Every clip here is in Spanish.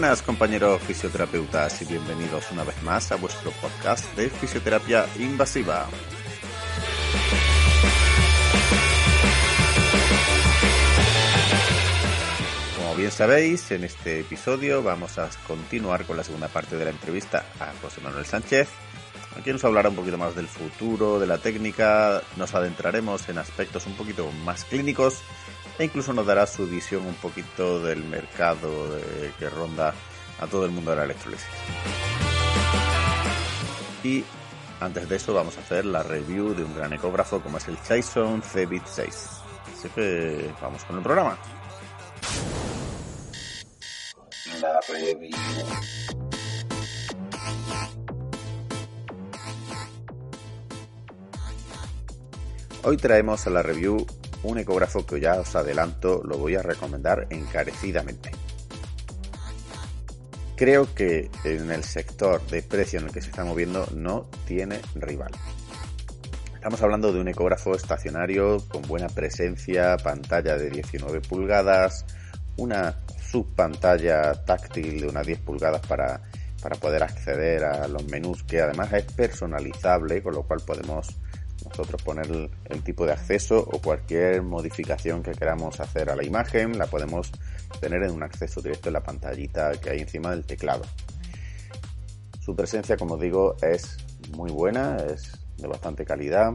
buenas compañeros fisioterapeutas y bienvenidos una vez más a vuestro podcast de fisioterapia invasiva. Como bien sabéis, en este episodio vamos a continuar con la segunda parte de la entrevista a José Manuel Sánchez. Aquí nos hablará un poquito más del futuro, de la técnica, nos adentraremos en aspectos un poquito más clínicos e incluso nos dará su visión un poquito del mercado que ronda a todo el mundo de la electrólisis. Y antes de eso vamos a hacer la review de un gran ecógrafo como es el Chaison Cebit 6. Así que vamos con el programa. La review. Hoy traemos a la review un ecógrafo que ya os adelanto lo voy a recomendar encarecidamente. Creo que en el sector de precio en el que se está moviendo no tiene rival. Estamos hablando de un ecógrafo estacionario con buena presencia, pantalla de 19 pulgadas, una subpantalla táctil de unas 10 pulgadas para, para poder acceder a los menús que además es personalizable, con lo cual podemos nosotros poner el, tipo de acceso o cualquier modificación que queramos hacer a la imagen la podemos tener en un acceso directo en la pantallita que hay encima del teclado. Su presencia, como digo, es muy buena, es de bastante calidad.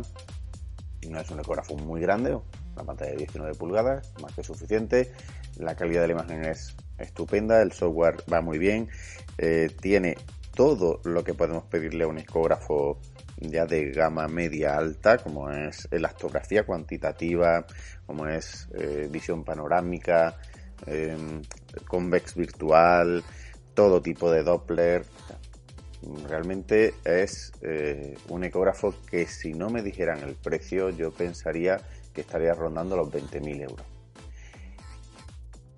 No es un ecógrafo muy grande, una pantalla de 19 pulgadas, más que suficiente. La calidad de la imagen es estupenda, el software va muy bien, eh, tiene todo lo que podemos pedirle a un ecógrafo ya de gama media alta, como es elastografía cuantitativa, como es eh, visión panorámica, em, convex virtual, todo tipo de Doppler. Realmente es eh, un ecógrafo que si no me dijeran el precio yo pensaría que estaría rondando los 20.000 euros.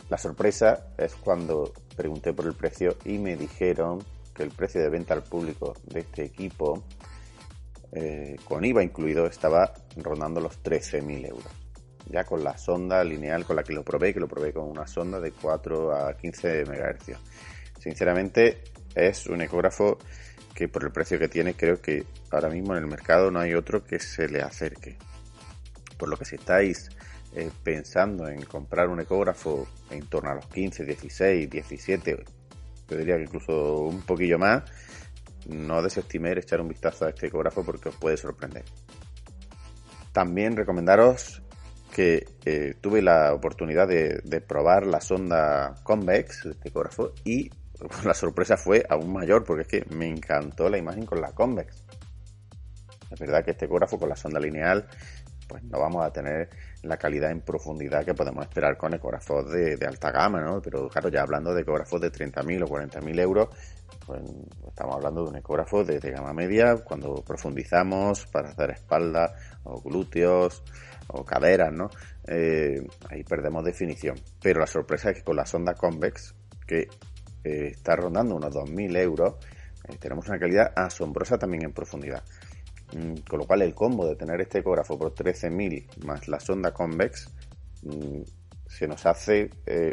La sorpresa es cuando pregunté por el precio y me dijeron que el precio de venta al público de este equipo eh, con IVA incluido, estaba rondando los 13.000 euros. Ya con la sonda lineal con la que lo probé, que lo probé con una sonda de 4 a 15 MHz. Sinceramente, es un ecógrafo que por el precio que tiene, creo que ahora mismo en el mercado no hay otro que se le acerque. Por lo que si estáis eh, pensando en comprar un ecógrafo en torno a los 15, 16, 17, yo diría que incluso un poquillo más, no desestiméis echar un vistazo a este ecógrafo porque os puede sorprender. También recomendaros que eh, tuve la oportunidad de, probar la sonda convex de este ecógrafo y la sorpresa fue aún mayor porque es que me encantó la imagen con la convex. Es verdad que este ecógrafo con la sonda lineal pues no vamos a tener la calidad en profundidad que podemos esperar con ecógrafos de, de alta gama, ¿no? Pero claro, ya hablando de ecógrafos de 30.000 o 40.000 euros, pues estamos hablando de un ecógrafo de, gama media cuando profundizamos para hacer espalda o glúteos o caderas, ¿no? Eh, ahí perdemos definición. Pero la sorpresa es que con la sonda convex, que eh, está rondando unos 2.000 euros, eh, tenemos una calidad asombrosa también en profundidad. Mm, con lo cual el combo de tener este ecógrafo por 13.000 más la sonda convex mm, se nos hace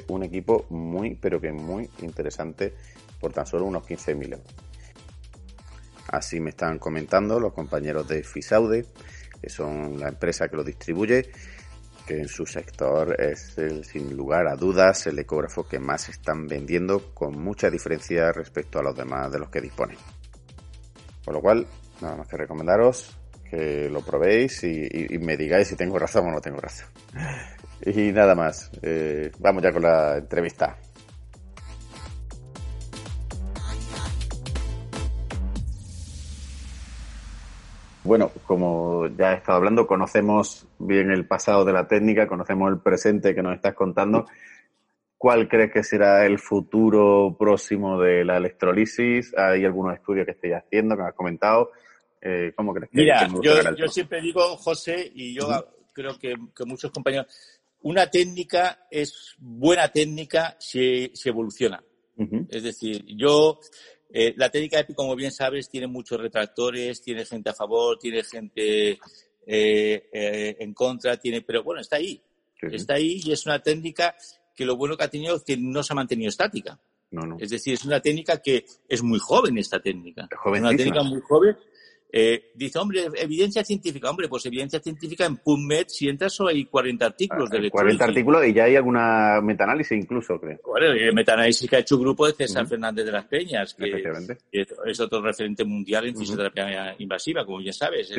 un equipo muy, pero que muy interesante por tan solo unos 15.000 euros. Así me están comentando los compañeros de Fisaude, que son la empresa que lo distribuye, que en su sector es sin lugar a dudas el ecógrafo que más están vendiendo con mucha diferencia respecto a los demás de los que disponen. Por lo cual, nada más que recomendaros que lo probéis y, me digáis si tengo razón o no tengo razón. Y nada más, eh, vamos ya con la entrevista. Bueno, como ya he estado hablando, conocemos bien el pasado de la técnica, conocemos el presente que nos estás contando. ¿Cuál crees que será el futuro próximo de la electrolisis? ¿Hay algunos estudios que estéis haciendo, que has comentado? Eh, ¿Cómo crees que Mira, yo, yo siempre digo, José, y yo creo que, muchos compañeros, una técnica es buena técnica si, evoluciona. Es decir, yo eh, la técnica EPI, como bien sabes, tiene muchos retractores, tiene gente a favor, tiene gente eh, en contra, tiene, pero bueno, está ahí. Está ahí y es una técnica que lo bueno que ha tenido es que no se ha mantenido estática. Es decir, es una técnica que es muy joven esta técnica. Es una técnica muy joven eh, dice, hombre, evidencia científica. Hombre, pues evidencia científica en PubMed, si entras, hay 40 artículos de 40 artículos y ya hay alguna metaanálisis incluso, creo. Bueno, el metaanálisis que ha hecho un grupo de César Fernández de las Peñas, que, es otro referente mundial en fisioterapia invasiva, como ya sabes.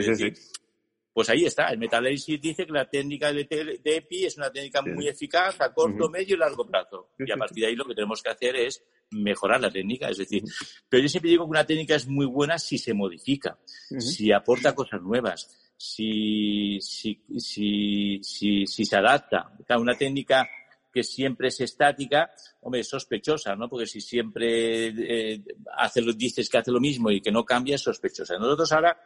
Pues ahí está. El metaanálisis dice que la técnica de, EPI es una técnica muy eficaz a corto, medio y largo plazo. y a partir de ahí lo que tenemos que hacer es mejorar la técnica. Es decir, pero yo siempre digo que una técnica es muy buena si se modifica, si aporta cosas nuevas, si, si, si, si, se adapta. Una técnica que siempre es estática, hombre, es sospechosa, ¿no? Porque si siempre eh, hace, dices que hace lo mismo y que no cambia, es sospechosa. Nosotros ahora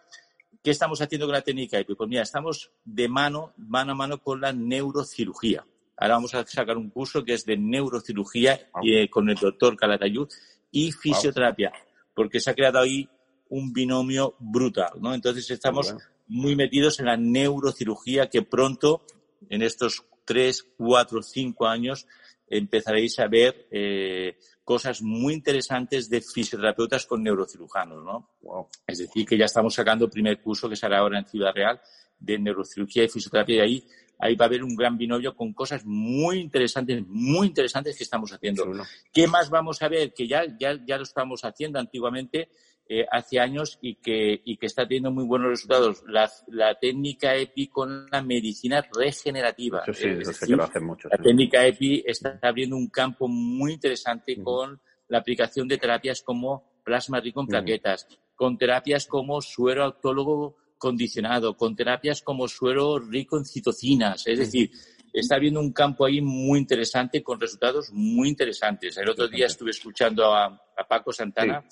¿Qué estamos haciendo con la técnica? Pues mira, estamos de mano, mano a mano con la neurocirugía. Ahora vamos a sacar un curso que es de neurocirugía eh, con el doctor Calatayud y fisioterapia, porque se ha creado ahí un binomio brutal, ¿no? Entonces estamos muy metidos en la neurocirugía que pronto, en estos tres, cuatro, cinco años, empezaréis a ver eh, cosas muy interesantes de fisioterapeutas con neurocirujanos, ¿no? Es decir, que ya estamos sacando el primer curso que será ahora en Ciudad Real de neurocirugía y fisioterapia y ahí, ahí va a haber un gran binomio con cosas muy interesantes, muy interesantes que estamos haciendo. ¿Qué más vamos a ver? Que ya, ya, ya lo estamos haciendo antiguamente, eh, hace años y que, y que está teniendo muy buenos resultados. La, la técnica EPI con la medicina regenerativa. sí, que lo hacen mucho. La técnica EPI está abriendo un campo muy interesante con la aplicación de terapias como plasma rico en plaquetas, con terapias como suero autólogo condicionado, con terapias como suero rico en citocinas. Es decir, está habiendo un campo ahí muy interesante con resultados muy interesantes. El otro día estuve escuchando a, Paco Santana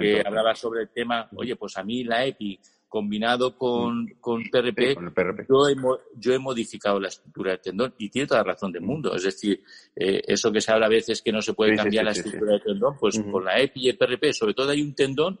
que hablaba sobre el tema, oye, pues a mí la EPI combinado con, con PRP, Yo, he, modificado la estructura del tendón y tiene toda la razón del mundo. Es decir, eh, eso que se habla a veces que no se puede cambiar la estructura del tendón, pues con la EPI y el PRP, sobre todo hay un tendón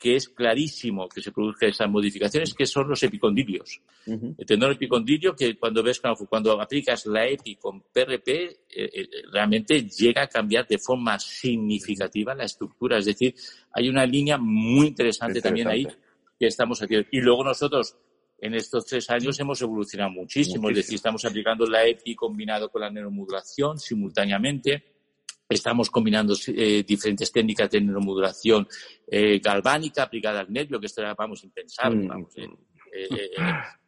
que es clarísimo que se produzcan esas modificaciones, que son los epicondilios. El tendón epicondilio, que cuando ves cuando aplicas la EPI con PRP, eh, eh, realmente llega a cambiar de forma significativa la estructura. Es decir, hay una línea muy interesante, también ahí que estamos haciendo. Y luego nosotros, en estos tres años, hemos evolucionado muchísimo. Es decir, estamos aplicando la EPI combinado con la neuromodulación simultáneamente Estamos combinando eh, diferentes técnicas de neuromodulación eh, galvánica aplicada al nervio, que esto era, vamos, impensable. Mm. Vamos, eh,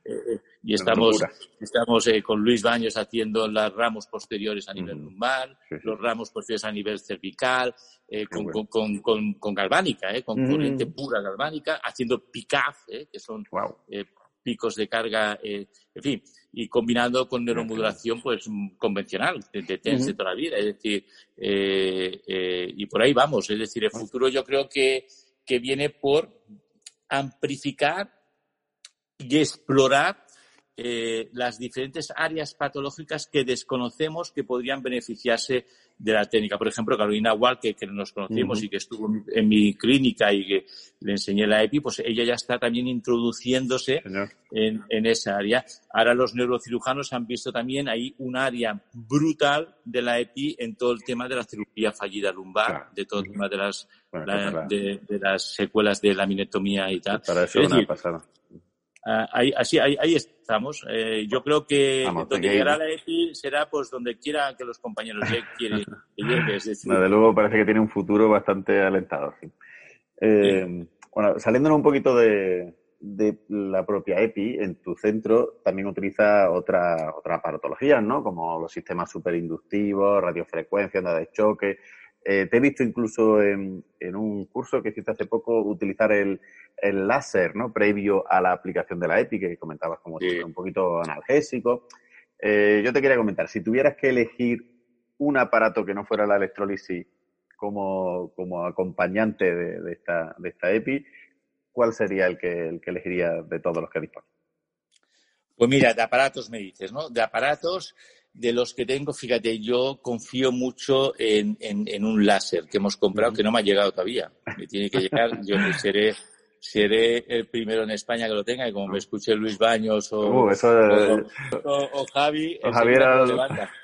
eh, y estamos, estamos con Luis Baños haciendo los ramos posteriores a nivel lumbar, los ramos posteriores a nivel cervical, con, con, con, con, galvánica, con corriente pura galvánica, haciendo PICAF, que son picos de carga, en fin, y combinando con neuromodulación pues convencional, de, TENS toda la vida. Es decir, eh, eh, y por ahí vamos. Es decir, el futuro yo creo que, que viene por amplificar y explorar eh, las diferentes áreas patológicas que desconocemos que podrían beneficiarse de la técnica. Por ejemplo, Carolina Wall, que, nos conocimos y que estuvo en mi clínica y que le enseñé la EPI, pues ella ya está también introduciéndose en, esa área. Ahora los neurocirujanos han visto también ahí un área brutal de la EPI en todo el tema de la cirugía fallida lumbar, de todo el tema de las, de, las secuelas de la minetomía y tal. Para eso es una pasada. Ah, ahí, así, ahí, ahí estamos. Eh, yo creo que donde llegará la EPI será pues donde quiera que los compañeros quieren que llegue. Desde luego parece que tiene un futuro bastante alentado. Eh, bueno, saliéndonos un poquito de, de, la propia EPI, en tu centro también utiliza otra, otra patologías, ¿no? Como los sistemas superinductivos, radiofrecuencia, onda de choque. Eh, te he visto incluso en, un curso que hiciste hace poco utilizar el, láser, ¿no? Previo a la aplicación de la EPI, que comentabas como un poquito analgésico. Eh, yo te quería comentar, si tuvieras que elegir un aparato que no fuera la electrólisis como, como acompañante de, esta, de esta EPI, ¿cuál sería el que, el que elegiría de todos los que dispones? Pues mira, de aparatos me dices, ¿no? De aparatos, de los que tengo, fíjate, yo confío mucho en, en, un láser que hemos comprado que no me ha llegado todavía. Me tiene que llegar, yo seré seré el primero en España que lo tenga y como me escuche Luis Baños o, uh, o, Javi, o Javier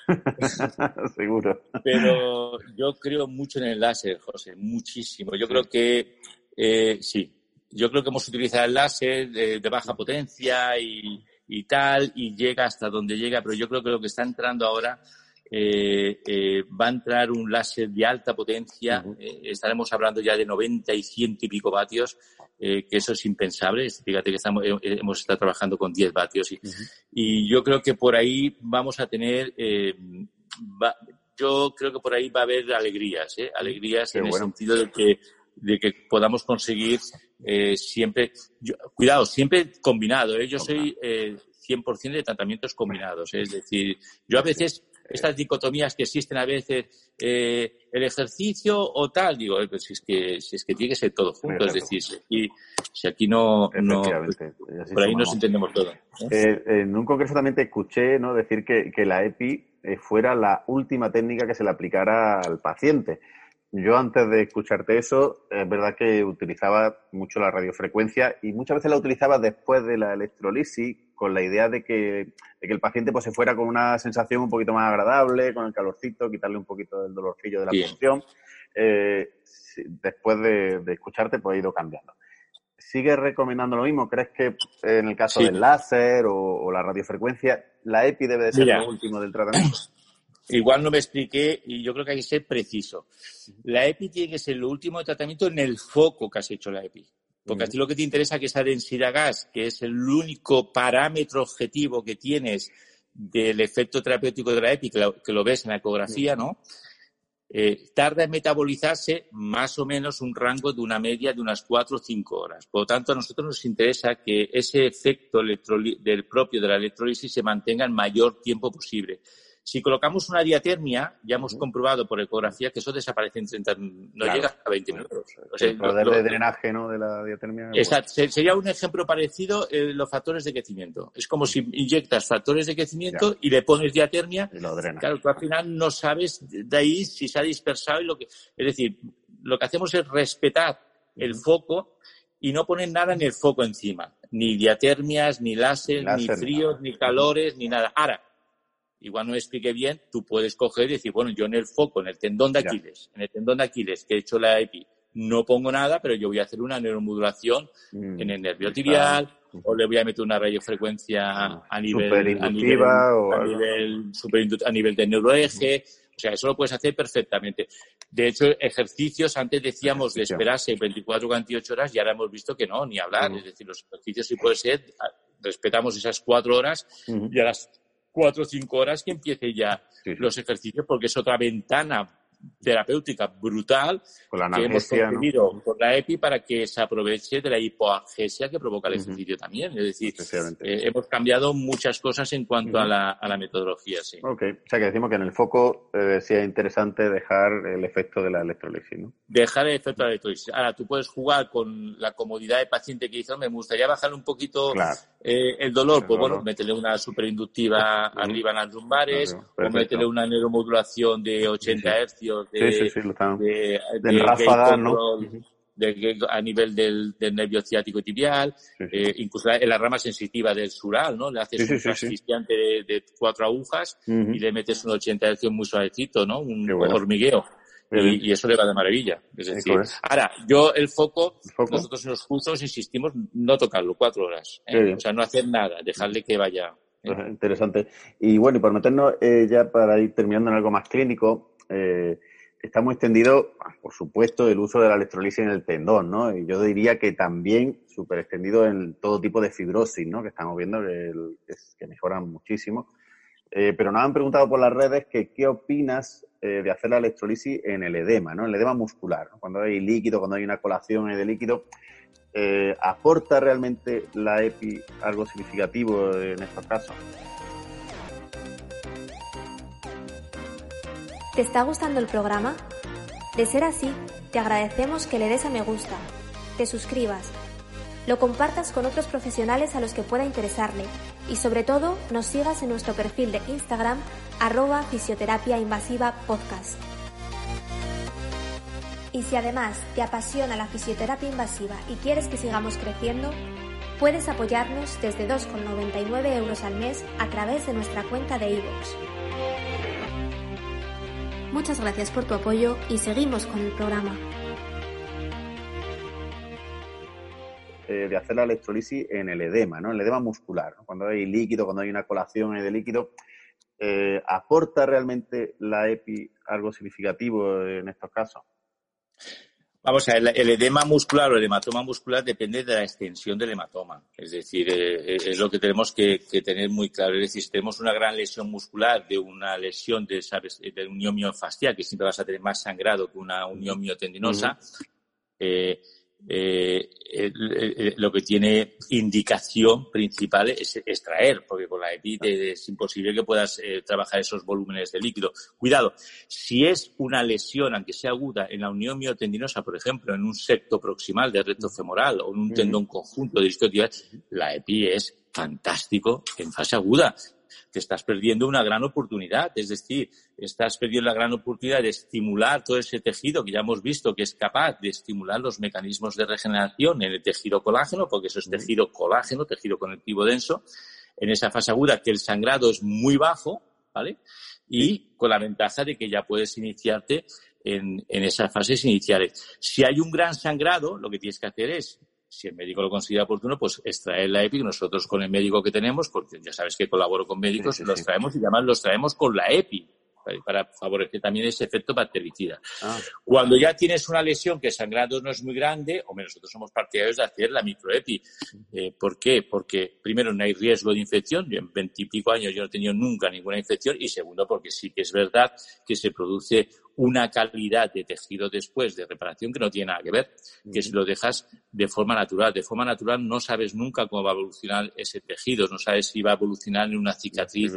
seguro. Pero yo creo mucho en el láser, José, muchísimo. Yo creo que eh, sí, yo creo que hemos utilizado el láser de, baja potencia y, y, tal y llega hasta donde llega, pero yo creo que lo que está entrando ahora eh, eh, va a entrar un láser de alta potencia, eh, estaremos hablando ya de 90 y 100 y pico vatios, que eso es impensable. Fíjate que estamos, hemos estado trabajando con 10 vatios y, y yo creo que por ahí vamos a tener, yo creo que por ahí va a haber alegrías, alegrías en el sentido de que, de que podamos conseguir siempre, cuidado, siempre combinado. Yo soy 100% de tratamientos combinados. Es decir, yo a veces estas dicotomías que existen a veces, eh, el ejercicio o tal, digo, eh, pues si es que, si es que tiene que ser todo junto, es decir, si, si aquí no, no por ahí nos entendemos todo. ¿eh? en un congreso también te escuché ¿no? decir que, que la EPI fuera la última técnica que se le aplicara al paciente. Yo antes de escucharte eso, es verdad que utilizaba mucho la radiofrecuencia y muchas veces la utilizaba después de la electrolisis con la idea de que, el paciente pues, se fuera con una sensación un poquito más agradable, con el calorcito, quitarle un poquito del dolorcillo de la función. Eh, después de, escucharte, pues he ido cambiando. ¿Sigues recomendando lo mismo? ¿Crees que en el caso del láser o, la radiofrecuencia, la EPI debe de ser lo último del tratamiento? Igual no me expliqué y yo creo que hay que ser preciso. La EPI tiene que ser lo último de tratamiento en el foco que has hecho la EPI. Porque a ti lo que te interesa es que esa densidad gas, que es el único parámetro objetivo que tienes del efecto terapéutico de la EPI, que lo, ves en la ecografía, ¿no? Eh, tarda en metabolizarse más o menos un rango de una media de unas 4 o 5 horas. Por lo tanto, a nosotros nos interesa que ese efecto del propio de la electrólisis se mantenga el mayor tiempo posible. Si colocamos una diatermia, ya hemos comprobado por ecografía que eso desaparece en 30, no llega a 20 minutos. O sea, el poder de drenaje ¿no? de la diatermia. Exacto. Sería un ejemplo parecido eh, los factores de crecimiento. Es como si inyectas factores de crecimiento y le pones diatermia. Y lo drena. Claro, tú al final no sabes de ahí si se ha dispersado y lo que. Es decir, lo que hacemos es respetar el foco y no poner nada en el foco encima. Ni diatermias, ni láser, ni fríos, ni calores, ni nada. Ahora, igual no me expliqué bien, tú puedes coger y decir, bueno, yo en el foco, en el tendón de Aquiles, en el tendón de Aquiles que he hecho la EPI, no pongo nada, pero yo voy a hacer una neuromodulación mm, en el nervio tibial, o le voy a meter una radiofrecuencia mm, a nivel, a nivel, a nivel, a nivel de neuroeje. O sea, eso lo puedes hacer perfectamente. De hecho, ejercicios, antes decíamos de esperarse 24 o 48 horas y ahora hemos visto que no, ni hablar. Es decir, los ejercicios sí puede ser, respetamos esas cuatro horas y a las cuatro o cinco horas que empiece ya los ejercicios, porque es otra ventana terapéutica brutal que hemos conseguido con la EPI para que se aproveche de la hipoagesia que provoca el ejercicio también. Es decir, eh, hemos cambiado muchas cosas en cuanto a, la, a, la, metodología. Sí. Ok, o sea que decimos que en el foco eh, sí es interesante dejar el efecto de la electrolisis, ¿no? Dejar el efecto de la electrolisis. Ahora, tú puedes jugar con la comodidad de paciente que hizo, me gustaría bajar un poquito eh, el dolor, pues bueno, métele una superinductiva arriba en las lumbares, o métele una neuromodulación de 80 Hz de, de, ráfaga, de, a nivel del, nervio ciático tibial, eh, incluso en la rama sensitiva del sural, ¿no? Le haces un asfixiante de, cuatro agujas y le metes un 80 Hz muy suavecito, ¿no? Un hormigueo. Y, eso le va de maravilla. Es decir, ahora, yo el foco, nosotros en los cursos insistimos no tocarlo cuatro horas. ¿eh? O sea, no hacer nada, dejarle que vaya. ¿eh? Interesante. Y bueno, y por meternos ya para ir terminando en algo más clínico, eh, está muy extendido, por supuesto, el uso de la electrolisis en el tendón, ¿no? Y yo diría que también súper extendido en todo tipo de fibrosis, ¿no? Que estamos viendo que, mejoran muchísimo. Eh, pero nos han preguntado por las redes que qué opinas eh, de hacer la electrolisis en el edema, ¿no? El edema muscular, cuando hay líquido, cuando hay una colación de líquido. ¿Aporta realmente la EPI algo significativo en estos casos? ¿Te está gustando el programa? De ser así, te agradecemos que le des a me gusta, te suscribas, lo compartas con otros profesionales a los que pueda interesarle y sobre todo nos sigas en nuestro perfil de Instagram arroba fisioterapia invasiva podcast. Y si además te apasiona la fisioterapia invasiva y quieres que sigamos creciendo, puedes apoyarnos desde 2,99 euros al mes a través de nuestra cuenta de iVoox. Muchas gracias por tu apoyo y seguimos con el programa. Eh, de hacer la electrolisis en el edema, ¿no? En el edema muscular, cuando hay líquido, cuando hay una colación de líquido. Eh, ¿Aporta realmente la EPI algo significativo en estos casos? Vamos a ver, el edema muscular o el hematoma muscular depende de la extensión del hematoma. Es decir, eh, es lo que tenemos que, tener muy claro. Es decir, si tenemos una gran lesión muscular de una lesión de, ¿sabes? de unión miofascial, que siempre vas a tener más sangrado que una unión miotendinosa, eh, eh, lo que tiene indicación principal es extraer, porque con la EPI es imposible que puedas eh, trabajar esos volúmenes de líquido. Cuidado, si es una lesión, aunque sea aguda, en la unión miotendinosa, por ejemplo, en un secto proximal de recto femoral o en un tendón conjunto de la EPI es fantástico en fase aguda te estás perdiendo una gran oportunidad. Es decir, estás perdiendo la gran oportunidad de estimular todo ese tejido que ya hemos visto que es capaz de estimular los mecanismos de regeneración en el tejido colágeno, porque eso es tejido colágeno, tejido conectivo denso, en esa fase aguda que el sangrado es muy bajo, ¿vale? Y con la ventaja de que ya puedes iniciarte en, en esas fases iniciales. Si hay un gran sangrado, lo que tienes que hacer es si el médico lo considera oportuno, pues extraer la EPI. Nosotros con el médico que tenemos, porque ya sabes que colaboro con médicos, los traemos y además los traemos con la EPI para favorecer también ese efecto bactericida. Ah. Cuando ya tienes una lesión que sangrado no es muy grande, o nosotros somos partidarios de hacer la microepi. Eh, ¿Por qué? Porque primero no hay riesgo de infección, yo en veintipico años yo no he tenido nunca ninguna infección, y segundo porque sí que es verdad que se produce una calidad de tejido después de reparación que no tiene nada que ver, que si lo dejas de forma natural. De forma natural no sabes nunca cómo va a evolucionar ese tejido, no sabes si va a evolucionar en una cicatriz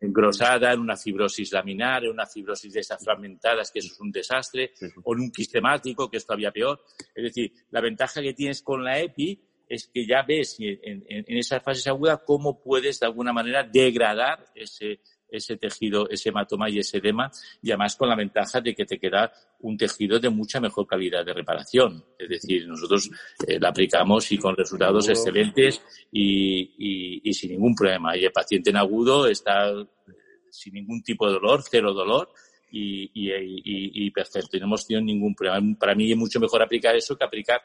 engrosada, en una fibrosis en una fibrosis de esas fragmentadas, que eso es un desastre, o en un quistemático, que es todavía peor. Es decir, la ventaja que tienes con la EPI es que ya ves en, en esas fases agudas cómo puedes de alguna manera degradar ese ese tejido, ese hematoma y ese edema, y además con la ventaja de que te queda un tejido de mucha mejor calidad de reparación. Es decir, nosotros eh, la aplicamos y con resultados excelentes y, y, sin ningún problema. Y el paciente en agudo está sin ningún tipo de dolor, cero dolor, y, y, perfecto. Y no hemos tenido ningún problema. Para mí es mucho mejor aplicar eso que aplicar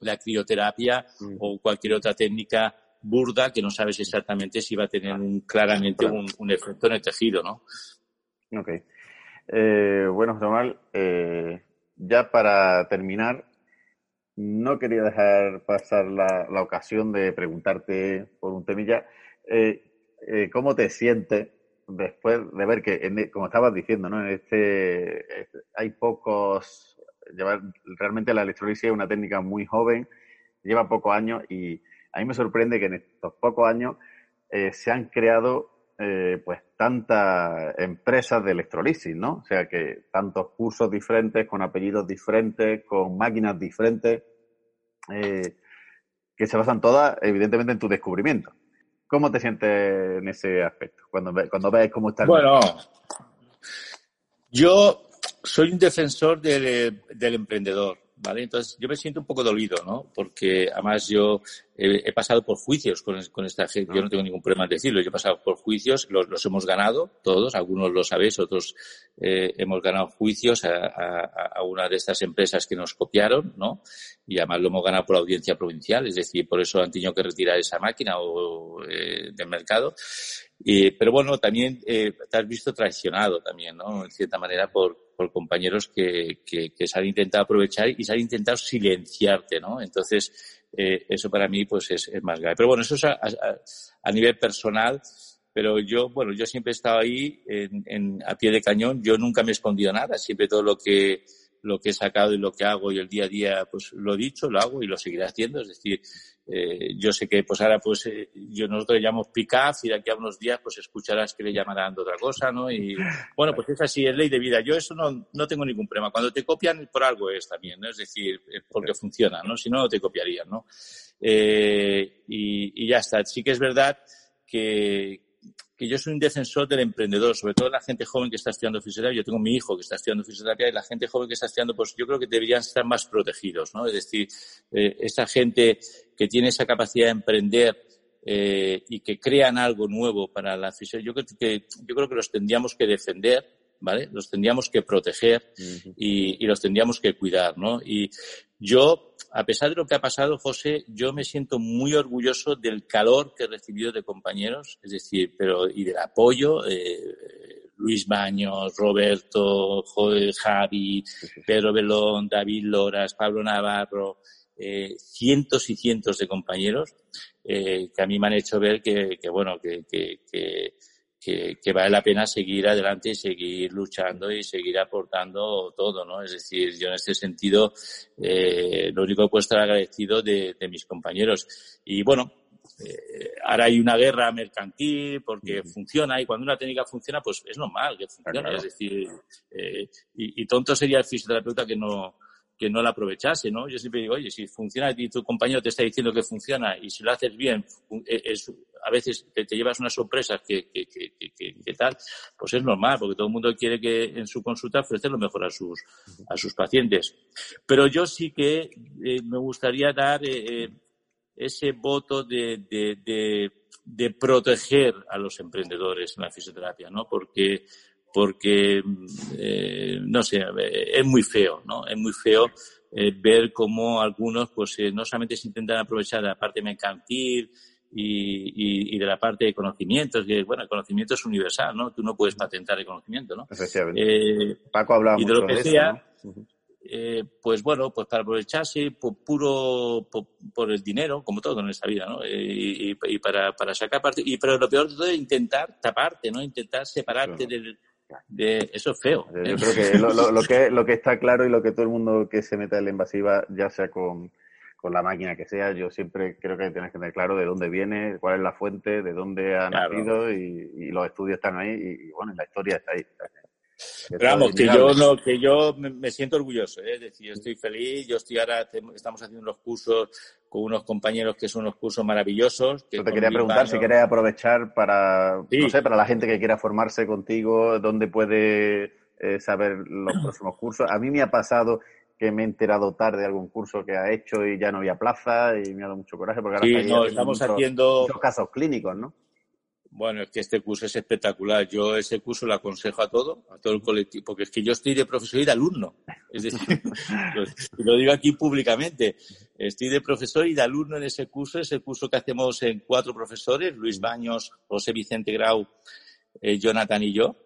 la crioterapia mm. o cualquier otra técnica burda que no sabes exactamente si va a tener un, claramente un, efecto en el tejido, ¿no? Ok. Eh, bueno, José Manuel, eh, ya para terminar, no quería dejar pasar la, ocasión de preguntarte por un temilla, eh, ¿cómo te sientes después de ver que, como estabas diciendo, ¿no? En este, hay pocos, realmente la electrolisis es una técnica muy joven, lleva pocos años y a mí me sorprende que en estos pocos años eh, se han creado eh, pues tantas empresas de electrolisis, ¿no? O sea que tantos cursos diferentes, con apellidos diferentes, con máquinas diferentes, eh, que se basan todas, evidentemente, en tu descubrimiento. ¿Cómo te sientes en ese aspecto? Cuando, cuando ves cómo está el Bueno, yo soy un defensor del emprendedor. ¿Vale? Entonces yo me siento un poco dolido, ¿no? Porque además yo he, pasado por juicios con, esta gente, yo no tengo ningún problema en decirlo, yo he pasado por juicios, los, hemos ganado todos, algunos lo sabéis, otros eh, hemos ganado juicios a, una de estas empresas que nos copiaron, ¿no? Y además lo hemos ganado por audiencia provincial, es decir, por eso han tenido que retirar esa máquina o, eh, del mercado. Y, pero bueno, también eh, te has visto traicionado también, ¿no? En cierta manera por por compañeros que, que, que, se han intentado aprovechar y se han intentado silenciarte, ¿no? Entonces, eh, eso para mí pues es, es, más grave. Pero bueno, eso es a, nivel personal, pero yo, bueno, yo siempre he estado ahí en, a pie de cañón, yo nunca me he escondido nada, siempre todo lo que lo que he sacado y lo que hago y el día a día, pues lo he dicho, lo hago y lo seguiré haciendo. Es decir, eh, yo sé que pues ahora pues eh, yo nosotros le llamamos PICAF y de aquí a unos días pues escucharás que le llamarán de otra cosa, ¿no? Y bueno, pues es así, es ley de vida. Yo eso no, no tengo ningún problema. Cuando te copian, por algo es también, ¿no? Es decir, porque funciona, ¿no? Si no, no te copiarían, ¿no? Eh, y, y ya está. Sí que es verdad que, que yo soy un defensor del emprendedor, sobre todo la gente joven que está estudiando fisioterapia. Yo tengo mi hijo que está estudiando fisioterapia y la gente joven que está estudiando, pues yo creo que deberían estar más protegidos, ¿no? Es decir, eh, esa gente que tiene esa capacidad de emprender eh, y que crean algo nuevo para la fisioterapia, yo creo que, yo creo que los tendríamos que defender ¿vale? Los tendríamos que proteger y, y, los tendríamos que cuidar, ¿no? Y yo, a pesar de lo que ha pasado, José, yo me siento muy orgulloso del calor que he recibido de compañeros, es decir, pero y del apoyo. Eh, Luis Baños, Roberto, Javi, Pedro Belón, David Loras, Pablo Navarro, eh, cientos y cientos de compañeros eh, que a mí me han hecho ver que, que bueno, que, que, que que, vale la pena seguir adelante y seguir luchando y seguir aportando todo, ¿no? Es decir, yo en este sentido, eh, lo único que puedo estar agradecido de, mis compañeros. Y bueno, eh, ahora hay una guerra mercantil porque funciona y cuando una técnica funciona, pues es normal que funcione. Es decir, eh, y, y, tonto sería el fisioterapeuta que no, que no la aprovechase, ¿no? Yo siempre digo, oye, si funciona y tu compañero te está diciendo que funciona y si lo haces bien, e, a veces te, llevas unas sorpresas que, que, que, que, tal, pues es normal, porque todo el mundo quiere que en su consulta ofrecer lo mejor a sus, a sus pacientes. Pero yo sí que eh, me gustaría dar eh, eh, ese voto de, de, de proteger a los emprendedores en la fisioterapia, ¿no? Porque porque, eh, no sé, es muy feo, ¿no? Es muy feo eh, ver cómo algunos, pues, eh, no solamente se intentan aprovechar de la parte mercantil y, y, de la parte de conocimientos, que, bueno, el conocimiento es universal, ¿no? Tú no puedes patentar el conocimiento, ¿no? Efectivamente. Paco hablaba y de lo que sea, eh, pues bueno, pues para aprovecharse por puro por, el dinero, como todo en esta vida, ¿no? Y, y, para, para sacar parte, y pero lo peor de todo es intentar taparte, ¿no? Intentar separarte del, de, eso es feo. Yo creo que lo, lo, que lo que está claro y lo que todo el mundo que se meta en la invasiva, ya sea con, con la máquina que sea, yo siempre creo que tienes que tener claro de dónde viene, cuál es la fuente, de dónde ha nacido y, los estudios están ahí y, bueno, la historia está ahí. Pero vamos, que yo, no, que yo me, siento orgulloso, ¿eh? es decir, yo estoy feliz, yo estoy ahora, estamos haciendo unos cursos con unos compañeros que son unos cursos maravillosos. Que yo te quería preguntar si quieres aprovechar para, no sé, para la gente que quiera formarse contigo, dónde puede eh, saber los próximos cursos. A mí me ha pasado que me he enterado tarde de algún curso que ha hecho y ya no había plaza y me ha dado mucho coraje porque ahora sí, no, estamos haciendo muchos casos clínicos, ¿no? Bueno, es que este curso es espectacular. Yo ese curso lo aconsejo a todo, a todo el colectivo, porque es que yo estoy de profesor y de alumno. Es decir, lo, digo aquí públicamente. Estoy de profesor y de alumno en ese curso. Es el curso que hacemos en cuatro profesores, Luis Baños, José Vicente Grau, eh, Jonathan y yo.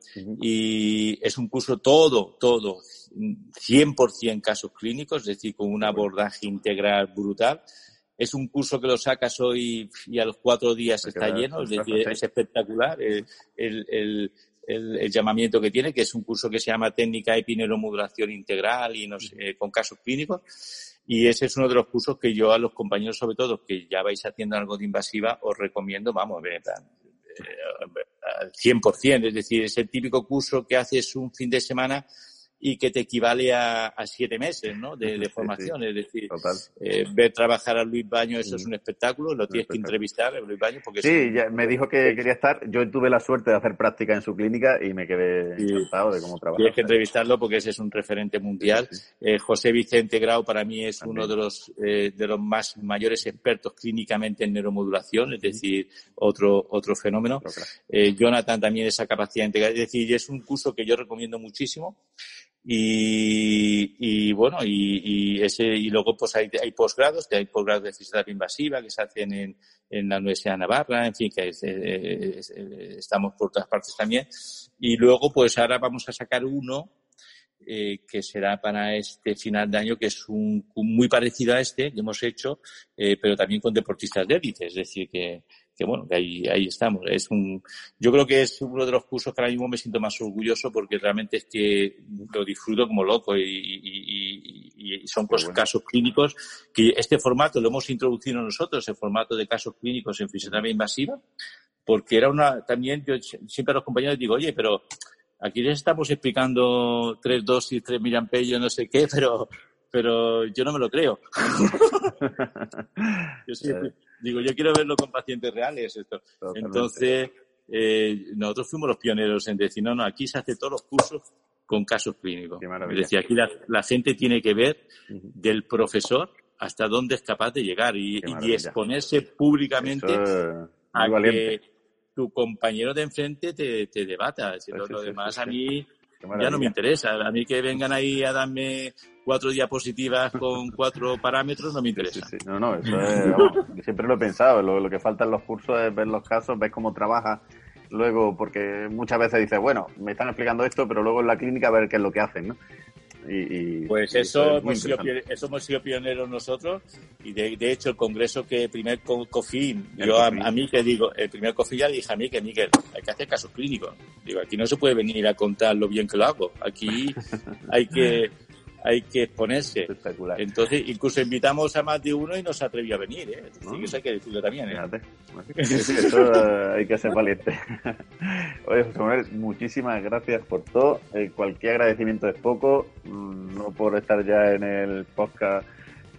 Y es un curso todo, todo, 100% casos clínicos, es decir, con un abordaje integral brutal es un curso que lo sacas hoy y a los cuatro días está lleno, es decir, es espectacular el, el, el, llamamiento que tiene, que es un curso que se llama Técnica Epineromodulación Integral y no sé, con casos clínicos. Y ese es uno de los cursos que yo a los compañeros, sobre todo, que ya vais haciendo algo de invasiva, os recomiendo, vamos, al 100%. Es decir, es el típico curso que haces un fin de semana y que te equivale a, a siete meses ¿no? de, de formación. Es decir, eh, ver trabajar a Luis Baño, eso es un espectáculo, lo tienes que entrevistar a Luis Baño. Porque sí, ya me dijo que quería estar. Yo tuve la suerte de hacer práctica en su clínica y me quedé encantado de cómo trabaja. Tienes que entrevistarlo porque ese es un referente mundial. Eh, José Vicente Grau para mí es uno de los, eh, de los más mayores expertos clínicamente en neuromodulación, es decir, otro, otro fenómeno. Eh, Jonathan también esa capacidad integral. Es decir, es un curso que yo recomiendo muchísimo. Y, y bueno, y, y, ese, y luego pues hay, hay posgrados, que hay posgrados de fisioterapia invasiva que se hacen en, en la Universidad de Navarra, en fin, que estamos por todas partes también. Y luego pues ahora vamos a sacar uno eh, que será para este final de año, que es un, muy parecido a este que hemos hecho, eh, pero también con deportistas de élite, es decir, que, que bueno, que ahí, ahí estamos. Es un, yo creo que es uno de los cursos que ahora mismo me siento más orgulloso porque realmente es que lo disfruto como loco y, y, y, son casos clínicos que este formato lo hemos introducido nosotros, el formato de casos clínicos en fisioterapia invasiva, porque era una, también yo siempre a los compañeros digo, oye, pero aquí les estamos explicando tres dosis, tres miliamperios, no sé qué, pero, pero yo no me lo creo. yo siempre, Digo, yo quiero verlo con pacientes reales esto. Entonces, eh, nosotros fuimos los pioneros en decir, no, no, aquí se hace todos los cursos con casos clínicos. Es decir, aquí la, gente tiene que ver del profesor hasta dónde es capaz de llegar y, exponerse públicamente a que tu compañero de enfrente te, te debata. lo, demás a mí ya no me interesa. A mí que vengan ahí a darme cuatro diapositivas con cuatro parámetros no me interesa. No, no, eso es, siempre lo he pensado. Lo, lo, que falta en los cursos es ver los casos, ver cómo trabaja luego, porque muchas veces dices, bueno, me están explicando esto, pero luego en la clínica a ver qué es lo que hacen, ¿no? Y, pues eso, hemos sido, eso hemos sido pioneros nosotros y de, hecho el congreso que primer COFIN, yo a, mí que digo, el primer COFIN ya le dije a mí que Miguel, hay que hacer casos clínicos. Digo, aquí no se puede venir a contar lo bien que lo hago, aquí hay que hay que exponerse. Espectacular. Entonces, incluso invitamos a más de uno y no se atrevió a venir, ¿eh? eso hay que decirlo también, ¿eh? eso hay que ser valiente. Oye, José Manuel, muchísimas gracias por todo. Eh, cualquier agradecimiento es poco, mm, no por estar ya en el podcast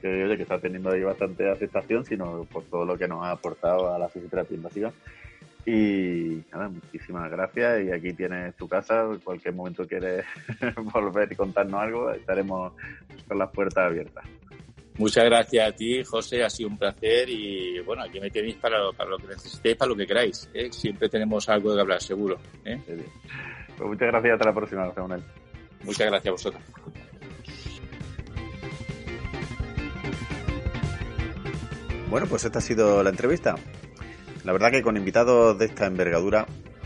que, oye, que está teniendo ahí bastante aceptación, sino por todo lo que nos ha aportado a la fisioterapia invasiva. Y nada, muchísimas gracias. Y aquí tienes tu casa. En cualquier momento quieres volver y contarnos algo, estaremos con las puertas abiertas. Muchas gracias a ti, José. Ha sido un placer. Y bueno, aquí me tenéis para, para lo que necesitéis, para lo que queráis. ¿eh? Siempre tenemos algo de hablar, seguro. ¿eh? Pues muchas gracias. Hasta la próxima, José Manuel. Muchas gracias a vosotros. Bueno, pues esta ha sido la entrevista. La verdad que con invitados de esta envergadura,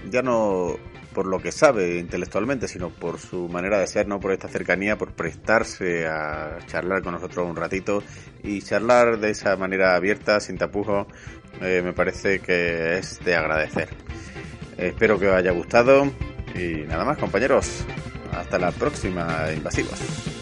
ya no por lo que sabe intelectualmente, sino por su manera de ser, no por esta cercanía, por prestarse a charlar con nosotros un ratito y charlar de esa manera abierta, sin tapujos, eh, me parece que es de agradecer. Espero que os haya gustado y nada más compañeros, hasta la próxima invasivos.